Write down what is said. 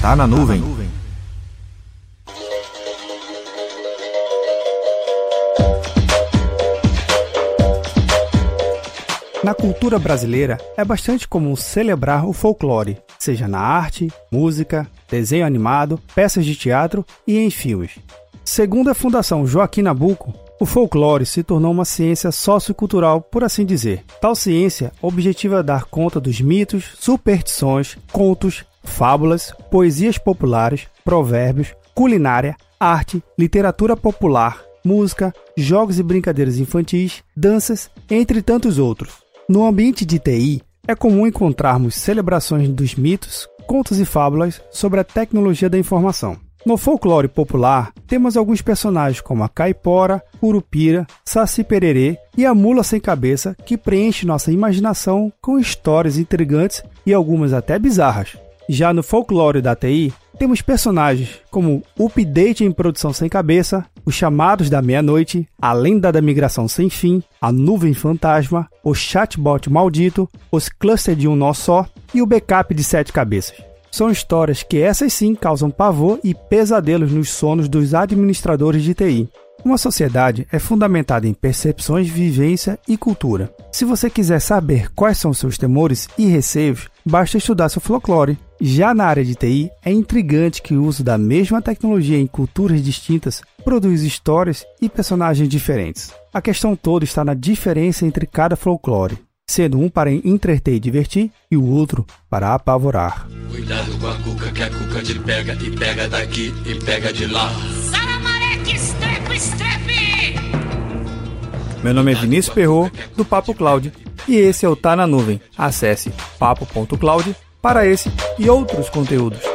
Tá na nuvem. Na cultura brasileira, é bastante comum celebrar o folclore, seja na arte, música, desenho animado, peças de teatro e em filmes. Segundo a Fundação Joaquim Nabuco, o folclore se tornou uma ciência sociocultural, por assim dizer. Tal ciência objetiva dar conta dos mitos, superstições, contos, fábulas, poesias populares, provérbios, culinária, arte, literatura popular, música, jogos e brincadeiras infantis, danças, entre tantos outros. No ambiente de TI, é comum encontrarmos celebrações dos mitos, contos e fábulas sobre a tecnologia da informação. No folclore popular, temos alguns personagens como a caipora, curupira, saci pererê e a mula sem cabeça que preenche nossa imaginação com histórias intrigantes e algumas até bizarras. Já no folclore da TI, temos personagens como Update em Produção Sem Cabeça, os Chamados da Meia-Noite, a Lenda da Migração Sem Fim, a Nuvem Fantasma, o Chatbot Maldito, os Cluster de um Nó Só e o Backup de Sete Cabeças. São histórias que essas sim causam pavor e pesadelos nos sonos dos administradores de TI. Uma sociedade é fundamentada em percepções, vivência e cultura. Se você quiser saber quais são seus temores e receios, basta estudar seu folclore. Já na área de TI, é intrigante que o uso da mesma tecnologia em culturas distintas produz histórias e personagens diferentes. A questão toda está na diferença entre cada folclore, sendo um para entreter e divertir e o outro para apavorar. Cuidado com a cuca, que a cuca te pega e pega daqui e pega de lá. Saramareque, estrepe, estrepe! Meu nome é Vinícius Perro do Papo Cloud, e esse é o Tá na Nuvem. Acesse papo.cloud para esse e outros conteúdos.